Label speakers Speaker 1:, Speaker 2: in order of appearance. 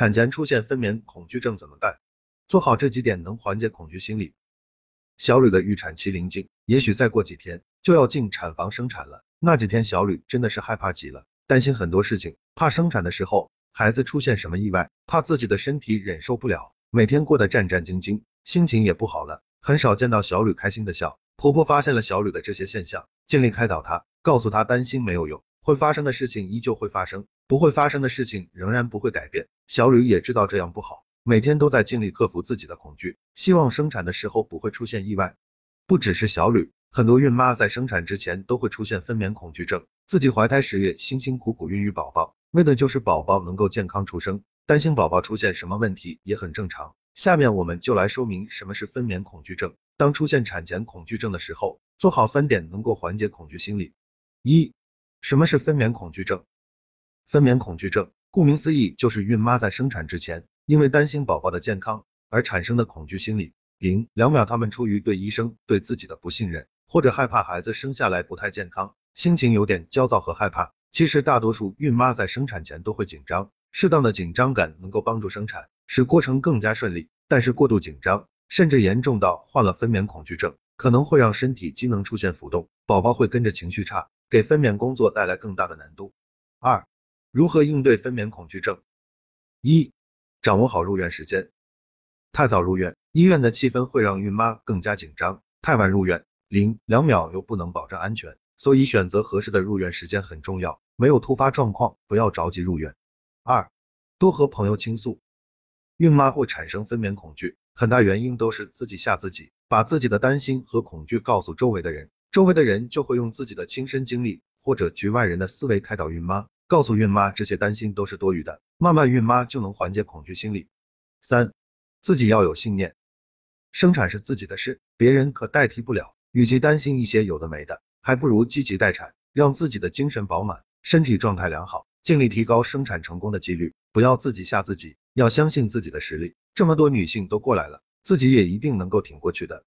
Speaker 1: 产前出现分娩恐惧症怎么办？做好这几点能缓解恐惧心理。小吕的预产期临近，也许再过几天就要进产房生产了。那几天小吕真的是害怕极了，担心很多事情，怕生产的时候孩子出现什么意外，怕自己的身体忍受不了，每天过得战战兢兢，心情也不好了，很少见到小吕开心的笑。婆婆发现了小吕的这些现象，尽力开导她，告诉她担心没有用，会发生的事情依旧会发生，不会发生的事情仍然不会改变。小吕也知道这样不好。每天都在尽力克服自己的恐惧，希望生产的时候不会出现意外。不只是小吕，很多孕妈在生产之前都会出现分娩恐惧症。自己怀胎十月，辛辛苦苦孕育宝宝，为的就是宝宝能够健康出生，担心宝宝出现什么问题也很正常。下面我们就来说明什么是分娩恐惧症。当出现产前恐惧症的时候，做好三点能够缓解恐惧心理。一、什么是分娩恐惧症？分娩恐惧症，顾名思义，就是孕妈在生产之前。因为担心宝宝的健康而产生的恐惧心理。零两秒，他们出于对医生、对自己的不信任，或者害怕孩子生下来不太健康，心情有点焦躁和害怕。其实大多数孕妈在生产前都会紧张，适当的紧张感能够帮助生产，使过程更加顺利。但是过度紧张，甚至严重到患了分娩恐惧症，可能会让身体机能出现浮动，宝宝会跟着情绪差，给分娩工作带来更大的难度。二、如何应对分娩恐惧症？一掌握好入院时间，太早入院，医院的气氛会让孕妈更加紧张；太晚入院，零两秒又不能保证安全，所以选择合适的入院时间很重要。没有突发状况，不要着急入院。二，多和朋友倾诉。孕妈会产生分娩恐惧，很大原因都是自己吓自己，把自己的担心和恐惧告诉周围的人，周围的人就会用自己的亲身经历或者局外人的思维开导孕妈。告诉孕妈这些担心都是多余的，慢慢孕妈就能缓解恐惧心理。三，自己要有信念，生产是自己的事，别人可代替不了。与其担心一些有的没的，还不如积极待产，让自己的精神饱满，身体状态良好，尽力提高生产成功的几率。不要自己吓自己，要相信自己的实力。这么多女性都过来了，自己也一定能够挺过去的。